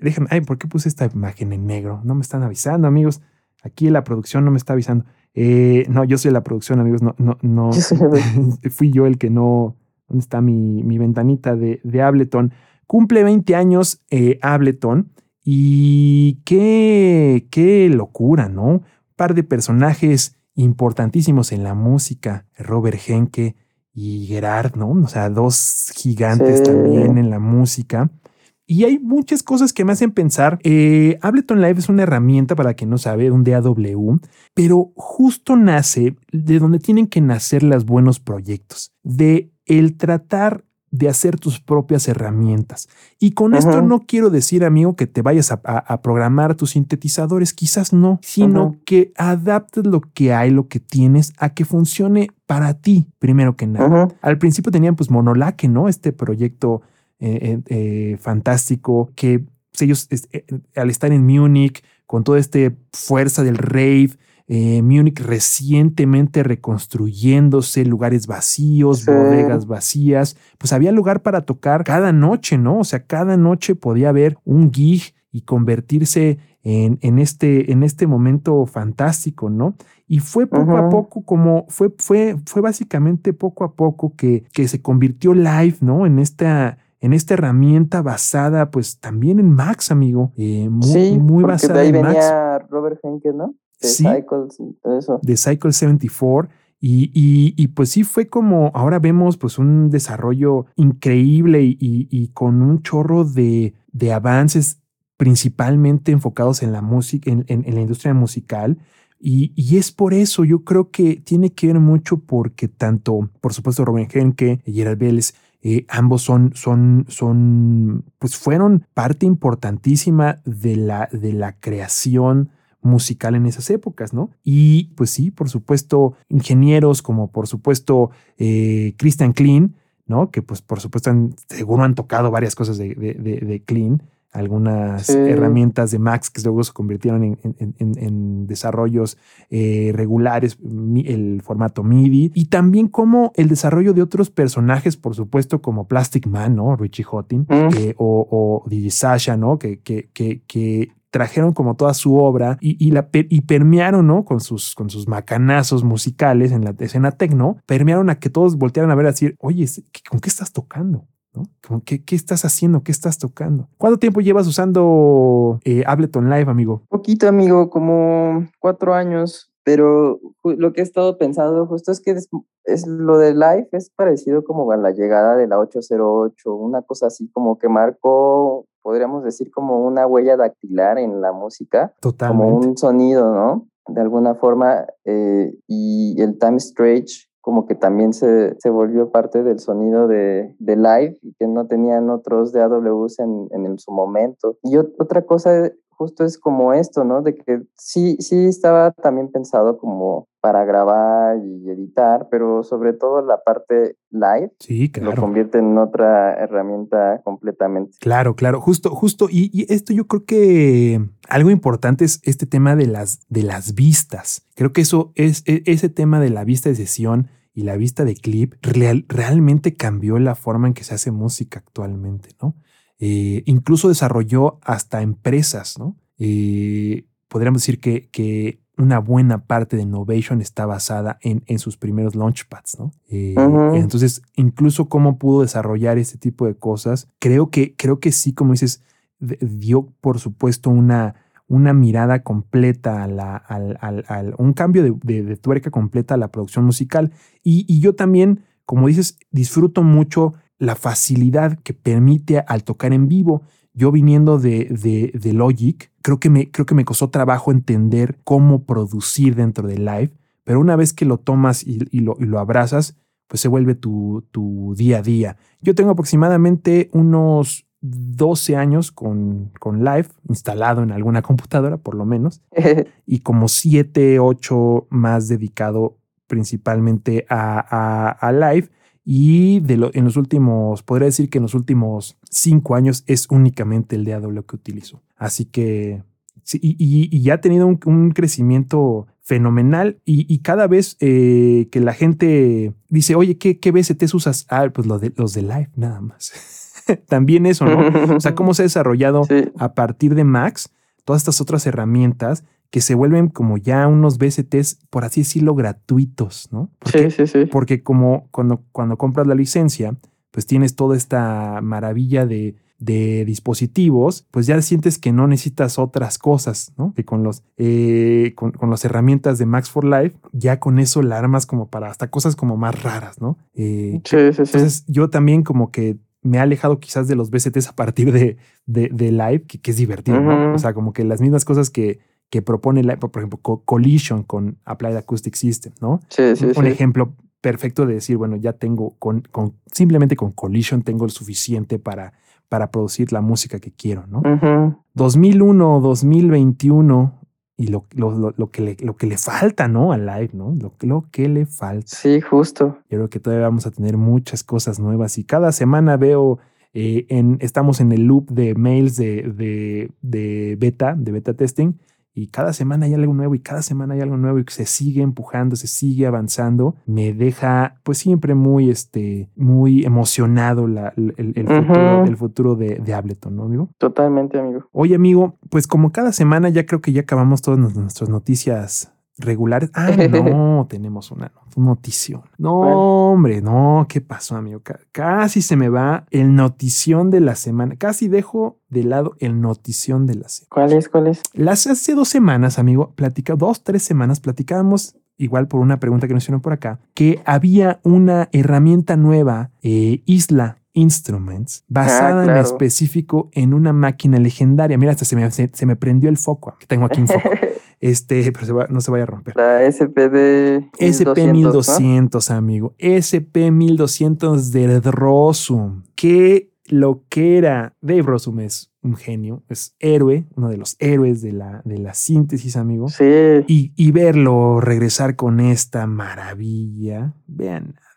Déjame, ay, ¿por qué puse esta imagen en negro? No me están avisando, amigos. Aquí la producción no me está avisando. Eh, no, yo soy la producción, amigos. No, no, no. [LAUGHS] Fui yo el que no. ¿Dónde está mi, mi ventanita de, de Ableton? Cumple 20 años eh, Ableton. Y qué, qué locura, ¿no? Un par de personajes importantísimos en la música. Robert Henke y Gerard, ¿no? O sea, dos gigantes Sí. también en la música. Y hay muchas cosas que me hacen pensar. eh, Ableton Live es una herramienta, para quien no sabe, un DAW, pero justo nace de donde tienen que nacer los buenos proyectos, de el tratar de hacer tus propias herramientas. Y con esto no quiero decir, amigo, que te vayas a, a- a programar tus sintetizadores, quizás no, sino que adaptes lo que hay, lo que tienes, a que funcione para ti, primero que nada. Al principio tenían pues Monolaque, ¿no? Este proyecto eh, eh, eh, fantástico que ellos al estar en Múnich con toda esta fuerza del rave, eh, Múnich recientemente reconstruyéndose, lugares vacíos, Sí. bodegas vacías, pues había lugar para tocar cada noche, ¿no? O sea, cada noche podía haber un gig y convertirse en, en este, en este momento fantástico, ¿no? Y fue poco a poco como, fue, fue, fue básicamente poco a poco que, que se convirtió live, ¿no? En esta, en esta herramienta basada, pues también en Max, amigo. eh, muy, sí, muy porque basada de ahí en Max venía Robert Henke, ¿no? De Sí. Cycles y todo eso. de Cycle 74. Y, y- y, pues sí fue como, ahora vemos pues un desarrollo increíble y, con un chorro de, de avances principalmente enfocados en la música, en, en- en la industria musical. Y, y es por eso, yo creo que tiene que ver mucho porque tanto, por supuesto, Robin Henke y Gerard Vélez, eh, ambos son, son, son, pues fueron parte importantísima de la, de la creación musical en esas épocas, ¿no? Y pues sí, por supuesto, ingenieros como por supuesto eh, Christian Klein, ¿no? Que pues por supuesto han- seguro han tocado varias cosas de, de, de- de Klein, algunas Sí. herramientas de Max que luego se convirtieron en, en- en- en desarrollos eh, regulares, el formato MIDI, y también como el desarrollo de otros personajes, por supuesto, como Plastic Man, ¿no? Richie Houghton, Mm. eh, o, o DJ Sasha, ¿no? Que, que, que, que trajeron como toda su obra y, y la, y permearon, ¿no? Con sus, con sus macanazos musicales en la escena tecno, permearon a que todos voltearan a ver, a decir, oye, ¿qué- ¿con qué estás tocando? ¿No? Como, ¿qué, ¿Qué estás haciendo? ¿Qué estás tocando? ¿Cuánto tiempo llevas usando eh, Ableton Live, amigo? Poquito, amigo, como cuatro años, pero lo que he estado pensando justo es que es, es lo de Live es parecido como a la llegada de la 808, una cosa así como que marcó, podríamos decir, como una huella dactilar en la música, como Totalmente. un sonido, ¿no? De alguna forma, eh, y el time stretch como que también se, se volvió parte del sonido de, de live y que no tenían otros DAWs en, en, el- su momento. Y ot- otra cosa justo es como esto, ¿no? De que sí, sí estaba también pensado como para grabar y editar, pero sobre todo la parte live Sí, lo claro. convierte en otra herramienta completamente. Claro, claro, justo, justo. Y, y esto yo creo que algo importante es este tema de las, de las vistas. Creo que eso es e- ese tema de la vista de sesión y la vista de clip real- realmente cambió la forma en que se hace música actualmente, ¿no? Eh, incluso desarrolló hasta empresas, ¿no? Eh, podríamos decir que, que una buena parte de Innovation está basada en, en sus primeros launchpads, ¿no? Eh. Entonces, incluso cómo pudo desarrollar este tipo de cosas, creo que, creo que sí, como dices, dio por supuesto una, una mirada completa a la, al, al- al- un cambio de, de- de tuerca completa a la producción musical. Y, y yo también, como dices, disfruto mucho la facilidad que permite al tocar en vivo. Yo viniendo de, de, de Logic, creo que, me, creo que me costó trabajo entender cómo producir dentro de Live, pero una vez que lo tomas y, y, lo, y lo, abrazas, pues se vuelve tu, tu, día a día. Yo tengo aproximadamente unos 12 años con, con Live instalado en alguna computadora, por lo menos, [LAUGHS] y como 7, 8 más dedicado principalmente a, a, a Live. Y de lo, en los últimos, podría decir que en los últimos cinco años es únicamente el DAW que utilizo. Así que, sí, y, y, y, ya ha tenido un, un crecimiento fenomenal y, y cada vez eh, que la gente dice, oye, ¿qué, qué BSTs usas? Ah, pues lo de, los de Live, nada más. [LAUGHS] También eso, ¿no? O sea, [LAUGHS] cómo se ha desarrollado sí. a partir de Max todas estas otras herramientas que se vuelven como ya unos BSTs, por así decirlo, gratuitos, ¿no? Porque, sí, sí, sí. Porque como cuando, cuando compras la licencia, pues tienes toda esta maravilla de, de dispositivos, pues ya sientes que no necesitas otras cosas, ¿no? Que con los eh, con, con, las herramientas de Max for Life, ya con eso la armas como para hasta cosas como más raras, ¿no? Eh, sí, sí, sí. Entonces yo también como que me ha alejado quizás de los BSTs a partir de, de, de Live, que, que, es divertido, uh -huh. ¿no? O sea, como que las mismas cosas que, que propone, Live, por ejemplo, Collision con Applied Acoustic System, ¿no? Sí, sí, Un sí. ejemplo perfecto de decir, bueno, ya tengo, con, con, simplemente con Collision tengo el suficiente para, para producir la música que quiero, ¿no? Uh -huh. 2001, 2021 y lo, lo, lo, lo, que le, lo que le falta, ¿no? Al live, ¿no? Lo, lo que le falta. Sí, justo. Yo creo que todavía vamos a tener muchas cosas nuevas y cada semana veo, eh, en, estamos en el loop de mails de, de, de beta, de beta testing, y cada semana hay algo nuevo y cada semana hay algo nuevo y se sigue empujando, se sigue avanzando, me deja pues siempre muy, este, muy emocionado la, el, el, uh -huh. futuro, el futuro de, de, Ableton, ¿no, amigo? Totalmente, amigo. Oye, amigo, pues como cada semana ya creo que ya acabamos todas nuestras noticias regulares. [LAUGHS] Ah, no, tenemos una notición. No, hombre, no, ¿qué pasó, amigo? Casi se me va el notición de la semana. Casi dejo de lado el notición de la semana. ¿Cuál es? ¿Cuál es? Las hace dos semanas, amigo, platica, dos, tres semanas, platicábamos igual por una pregunta que nos hicieron por acá, que había una herramienta nueva, eh, Isla Instruments, basada ah, claro. en específico en una máquina legendaria. Mira, hasta se me, se, se me prendió el foco, que tengo aquí un foco. [LAUGHS] Este, [LAUGHS] pero se va, no se vaya a romper. La SPD SP1200, ¿no? amigo. SP1200 de Rosum. Qué lo que era Dave Rosum es un genio, es héroe, uno de los héroes de la, de la síntesis, amigo. Sí. Y, y verlo regresar con esta maravilla. Vean nada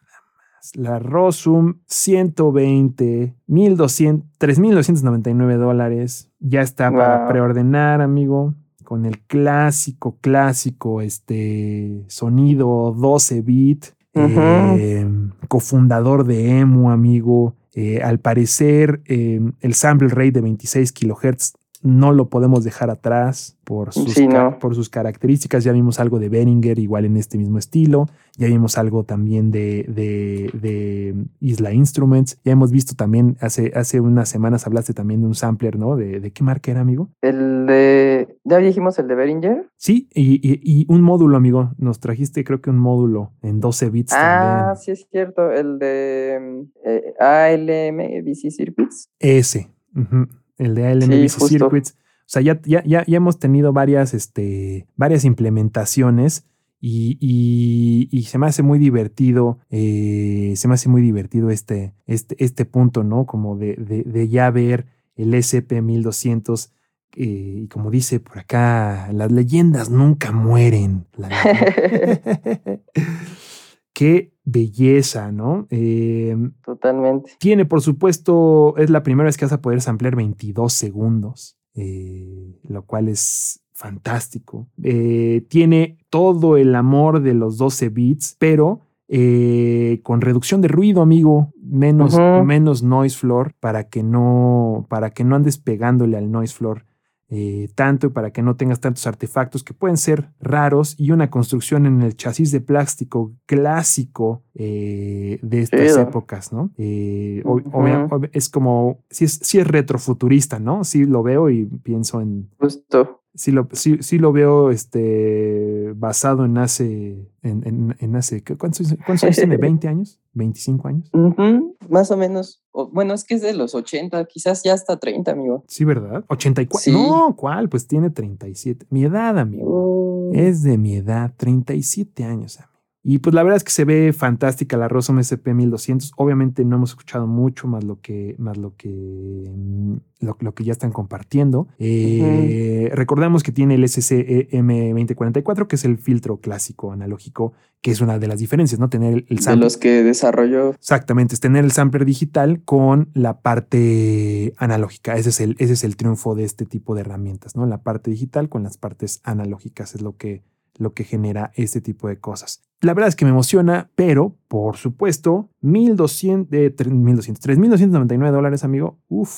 más. La Rosum 120, 1200, 3.299 dólares. Ya está wow. para preordenar, amigo con el clásico, clásico este sonido 12 bit, uh -huh. eh, cofundador de EMU, amigo. Eh, al parecer, eh, el sample rate de 26 kilohertz no lo podemos dejar atrás por sus, sí, no. por sus características. Ya vimos algo de Behringer, igual en este mismo estilo. Ya vimos algo también de, de, de, Isla Instruments. Ya hemos visto también, hace, hace unas semanas hablaste también de un sampler, ¿no? ¿De, de qué marca era, amigo? El de... ¿Ya dijimos el de Behringer? Sí, y, y, y, un módulo, amigo. Nos trajiste creo que un módulo en 12 bits ah, también. sí es cierto. El de eh, ALM BC Circuits. Ese. Uh -huh el de ALM sí, Circuits. O sea, ya, ya, ya, ya, hemos tenido varias, este, varias implementaciones y, y, y, se me hace muy divertido, eh, se me hace muy divertido este, este, este punto, ¿no? Como de, de, de ya ver el SP1200 eh, y como dice por acá, las leyendas nunca mueren. La [LAUGHS] [LAUGHS] Qué belleza, ¿no? Eh, Totalmente. Tiene, por supuesto, es la primera vez que vas a poder samplear 22 segundos, eh, lo cual es fantástico. Eh, tiene todo el amor de los 12 bits, pero eh, con reducción de ruido, amigo, menos, uh -huh. menos noise floor para que no, para que no andes pegándole al noise floor eh, tanto y para que no tengas tantos artefactos que pueden ser raros y una construcción en el chasis de plástico clásico eh, de estas épocas, ¿no? Eh, es como, sí es, sí es retrofuturista, ¿no? Sí lo veo y pienso en, Justo. Sí lo, sí, sí lo veo este, basado en hace, en, en, en hace, ¿qué- ¿cuántos, cuántos años tiene? [LAUGHS] ¿20 años? ¿25 años? Ujú, más o menos. O- bueno, es que es de los 80, quizás ya hasta 30, amigo. Sí, ¿verdad? 84. Sí. No, ¿cuál? Pues tiene 37. Mi edad, amigo. Oh. Es de mi edad, 37 años, amigo. Y pues la verdad es que se ve fantástica la Rosom SP 1200. Obviamente no hemos escuchado mucho más lo que, más lo que, mm, lo, lo que ya están compartiendo. Eh, Recordamos que tiene el SCM 2044, que es el filtro clásico analógico, que es una de las diferencias, ¿no? Tener el, el de sampler. los que desarrolló. Exactamente, es tener el sampler digital con la parte analógica. Ese es el, ese es el triunfo de este tipo de herramientas, ¿no? La parte digital con las partes analógicas es lo que, lo que genera este tipo de cosas. La verdad es que me emociona, pero por supuesto, 1200, de 3.200, 3.299 dólares, amigo. Uf,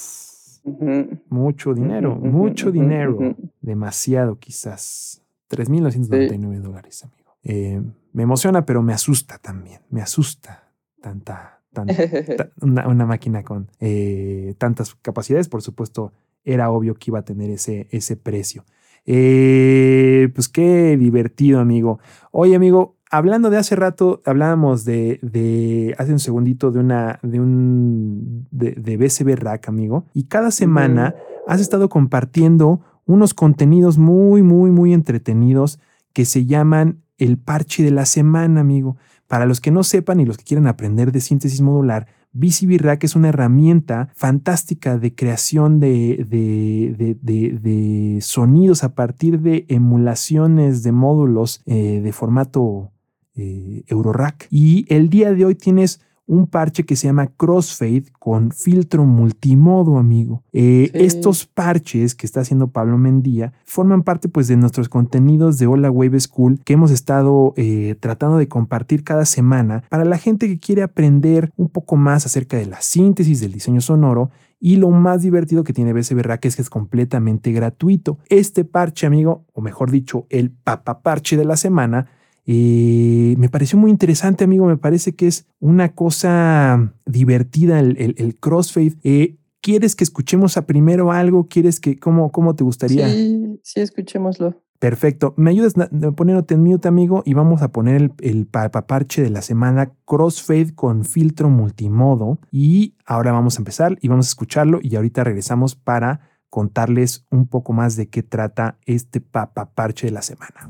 mucho dinero, mucho dinero. Demasiado, quizás. 3.999 dólares, amigo. Eh, me emociona, pero me asusta también. Me asusta tanta, tan- [LAUGHS] ta- una, una máquina con eh, tantas capacidades. Por supuesto, era obvio que iba a tener ese, ese precio. Eh, pues qué divertido, amigo. Oye, amigo, hablando de hace rato, hablábamos de, de hace un segundito de una, de un, de, de BCB Rack, amigo. Y cada semana has estado compartiendo unos contenidos muy, muy, muy entretenidos que se llaman el parche de la semana, amigo. Para los que no sepan y los que quieran aprender de síntesis modular, BCB Rack es una herramienta fantástica de creación de, de- de- de- sonidos a partir de emulaciones de módulos eh, de formato eh, Eurorack. Y el día de hoy tienes un parche que se llama Crossfade con filtro multimodo, amigo. Eh, Sí. Estos parches que está haciendo Pablo Mendía forman parte pues de nuestros contenidos de Hola Wave School que hemos estado eh, tratando de compartir cada semana para la gente que quiere aprender un poco más acerca de la síntesis del diseño sonoro y lo más divertido que tiene BCB Rack es que es completamente gratuito. Este parche, amigo, o mejor dicho, el papa parche de la semana, eh, me pareció muy interesante, amigo. Me parece que es una cosa divertida el, el- el crossfade. Eh, ¿Quieres que escuchemos a primero algo? ¿Quieres que, cómo, cómo te gustaría? Sí, sí, escuchémoslo. Perfecto. ¿Me ayudas poniéndote en mute, amigo? Y vamos a poner el, el pa- pa- parche de la semana Crossfade con filtro multimodo. Y ahora vamos a empezar y vamos a escucharlo. Y ahorita regresamos para contarles un poco más de qué trata este papa parche de la semana.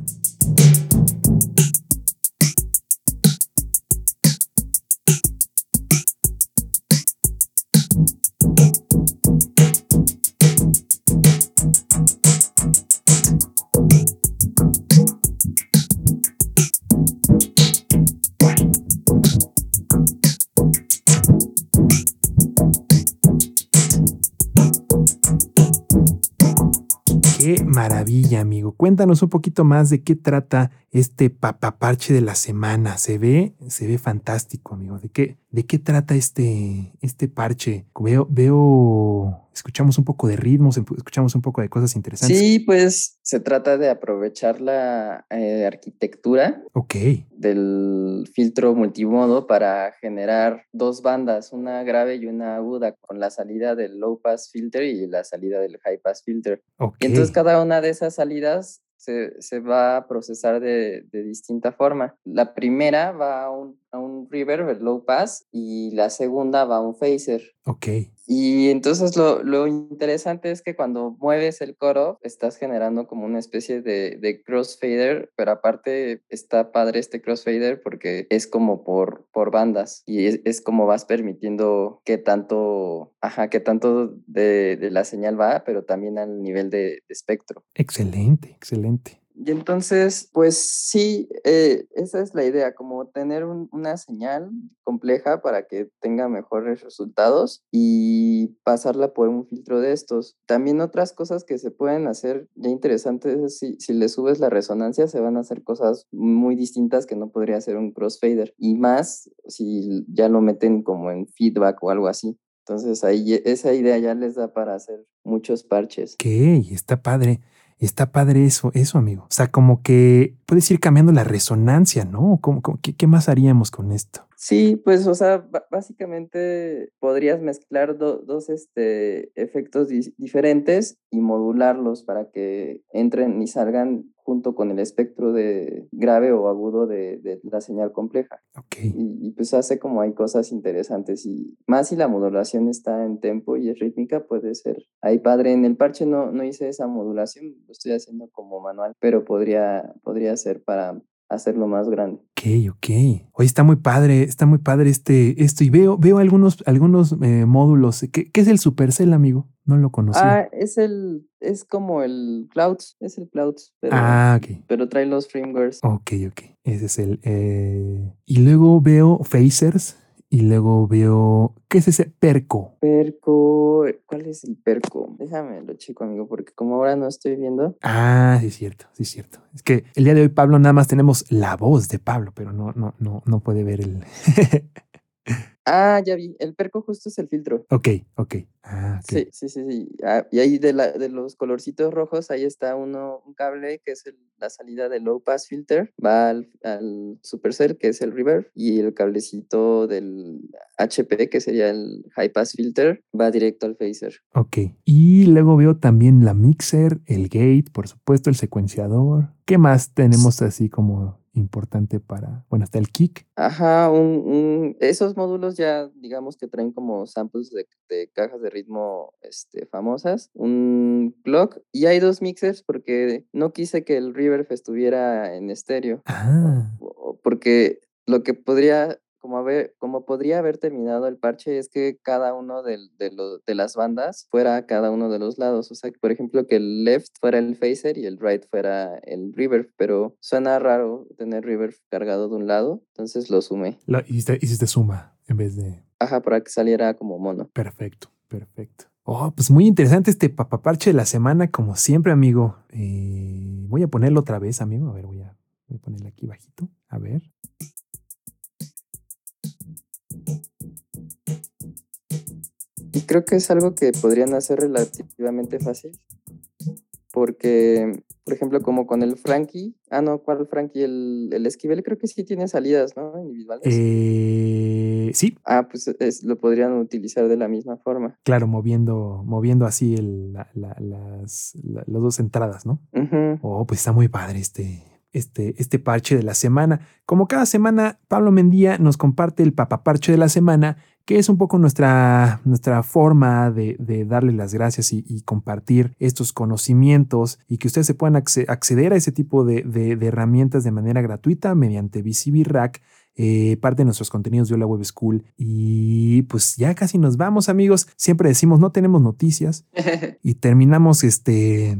Qué maravilla, amigo. Cuéntanos un poquito más de qué trata este papaparche de la semana. Se ve, se ve fantástico, amigo. ¿De qué, de qué trata este, este parche? Veo, veo, escuchamos un poco de ritmos, escuchamos un poco de cosas interesantes. Sí, pues se trata de aprovechar la eh, arquitectura del filtro multimodo para generar dos bandas, una grave y una aguda, con la salida del low pass filter y la salida del high pass filter. Y entonces cada una de esas salidas se, se va a procesar de, de distinta forma. La primera va a un, a un reverb, el low pass, y la segunda va a un phaser. ok. Y entonces lo, lo interesante es que cuando mueves el coro, estás generando como una especie de, de crossfader, pero aparte está padre este crossfader porque es como por, por bandas y es, es como vas permitiendo qué tanto, ajá, qué tanto de, de la señal va, pero también al nivel de, de espectro. Excelente, excelente. Y entonces, pues sí, eh, esa es la idea, como tener un- una señal compleja para que tenga mejores resultados y pasarla por un filtro de estos. También otras cosas que se pueden hacer ya interesantes es si, si le subes la resonancia, se van a hacer cosas muy distintas que no podría hacer un crossfader. Y más si ya lo meten como en feedback o algo así. Entonces ahí esa idea ya les da para hacer muchos parches. Ok, está padre. Está padre eso, eso, amigo. O sea, como que puedes ir cambiando la resonancia, ¿no? ¿Cómo- qué, qué más haríamos con esto? Sí, pues, o sea, básicamente podrías mezclar do- dos este, efectos diferentes y modularlos para que entren y salgan junto con el espectro de grave o agudo de, de la señal compleja. Ok. Y, y, pues hace como hay cosas interesantes y más si la modulación está en tempo y es rítmica, puede ser ahí padre. En el parche no, no hice esa modulación, lo estoy haciendo como manual, pero podría, podría ser para hacerlo más grande. Ok, ok. Oye, está muy padre, está muy padre este, esto. Y veo, veo algunos, algunos eh, módulos. ¿Qué, qué es el Supercell, amigo? No lo conocía. Ah, es el, es como el Clouds, es el Clouds, pero, Ah, ok. pero trae los firmwares. Ok, ok. Ese es el. eh, Y luego veo phasers. Y luego veo. ¿Qué es ese perco? Perco, ¿cuál es el perco? Déjame lo chico, amigo, porque como ahora no estoy viendo. Ah, sí, es cierto, sí, es cierto. Es que el día de hoy, Pablo, nada más tenemos la voz de Pablo, pero no, no, no, no puede ver el. [LAUGHS] Ah, ya vi, el perco justo es el filtro. ok, ok. Ah. Sí, sí, sí, sí. Ah, y ahí de, la, de los colorcitos rojos, ahí está uno, un cable que es el- la salida del low pass filter, va al, al supercell, que es el reverb, y el cablecito del HP, que sería el high pass filter, va directo al phaser. Ok. Y luego veo también la mixer, el gate, por supuesto, el secuenciador. ¿Qué más tenemos así como importante para. Bueno, está el kick. Ajá, un, un- esos módulos ya digamos que traen como samples de, de cajas de ritmo este, famosas, un clock y hay dos mixers porque no quise que el reverb estuviera en estéreo, Ah, porque lo que podría, como, haber, como podría haber terminado el parche es que cada uno del- de, lo- de las bandas fuera a cada uno de los lados, o sea, por ejemplo, que el left fuera el phaser y el right fuera el reverb, pero suena raro tener reverb cargado de un lado, entonces lo sumé. lo hiciste, hiciste suma en vez de. Ajá, para que saliera como mono. Perfecto, perfecto. Oh, pues muy interesante este papaparche de la semana, como siempre, amigo. Eh, voy a ponerlo otra vez, amigo. A ver, voy a, voy a ponerle aquí bajito. A ver. Y creo que es algo que podrían hacer relativamente fácil. Porque, por ejemplo, como con el Frankie. Ah, no, ¿cuál Frankie? El, el Esquivel creo que sí tiene salidas, ¿no? Individuales. Eh, sí, Ah, pues es- lo podrían utilizar de la misma forma. claro, moviendo, moviendo así el- la- la- las, la- las dos entradas, ¿no? Oh, pues está muy padre este, este, este parche de la semana. Como cada semana, Pablo Mendía nos comparte el papaparche de la semana, que es un poco nuestra, nuestra forma de, de darle las gracias y, y compartir estos conocimientos y que ustedes se puedan acce- acceder a ese tipo de, de- de herramientas de manera gratuita mediante VCB Rack. Eh, parte de nuestros contenidos de Hola Web School. Y pues ya casi nos vamos, amigos. Siempre decimos, no tenemos noticias [LAUGHS] y terminamos este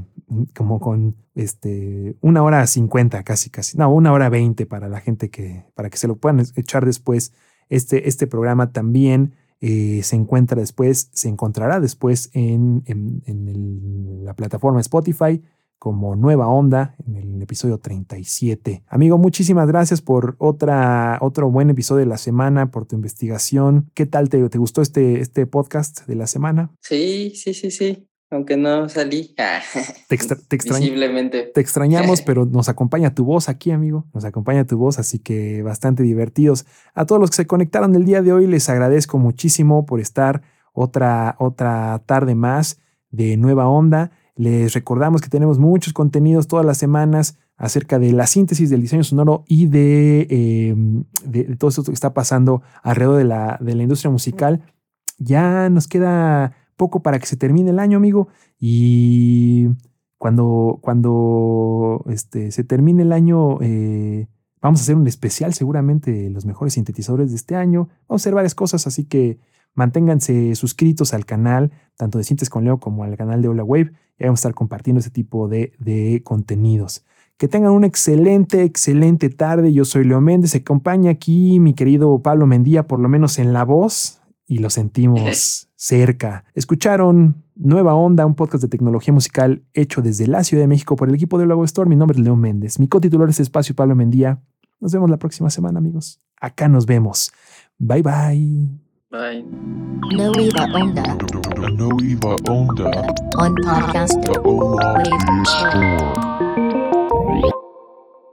como con este una hora cincuenta casi casi no una hora veinte para la gente que para que se lo puedan echar después este este programa también eh, se encuentra después se encontrará después en, en, en el- la plataforma Spotify como Nueva Onda en el episodio 37. Amigo, muchísimas gracias por otra, otro buen episodio de la semana, por tu investigación. ¿Qué tal te, te gustó este, este podcast de la semana? Sí, sí, sí, sí. Aunque no salí. [LAUGHS] Ah, Te, extra- te. Visiblemente. Te extrañamos, [LAUGHS] pero nos acompaña tu voz aquí, amigo. Nos acompaña tu voz, así que bastante divertidos. A todos los que se conectaron el día de hoy, les agradezco muchísimo por estar otra, otra tarde más de Nueva Onda. Les recordamos que tenemos muchos contenidos todas las semanas acerca de la síntesis del diseño sonoro y de, de, de todo esto que está pasando alrededor de la, de la industria musical. Ya nos queda poco para que se termine el año, amigo. Y cuando, cuando este, se termine el año, eh, vamos a hacer un especial seguramente de los mejores sintetizadores de este año. Vamos a hacer varias cosas, así que manténganse suscritos al canal, tanto de Sintes con Leo como al canal de Hola Wave. Y vamos a estar compartiendo este tipo de, de contenidos. Que tengan una excelente, excelente tarde. Yo soy Leo Méndez. Se acompaña aquí mi querido Pablo Mendía, por lo menos en la voz, y lo sentimos [LAUGHS] cerca. Escucharon Nueva Onda, un podcast de tecnología musical hecho desde la Ciudad de México por el equipo de Lago Store. Mi nombre es Leo Méndez. Mi cotitular es Espacio Pablo Mendía. Nos vemos la próxima semana, amigos. Acá nos vemos. Bye bye. Bye. No Eva Onda A no Eva Onda. on podcast. The Ola Wave Store.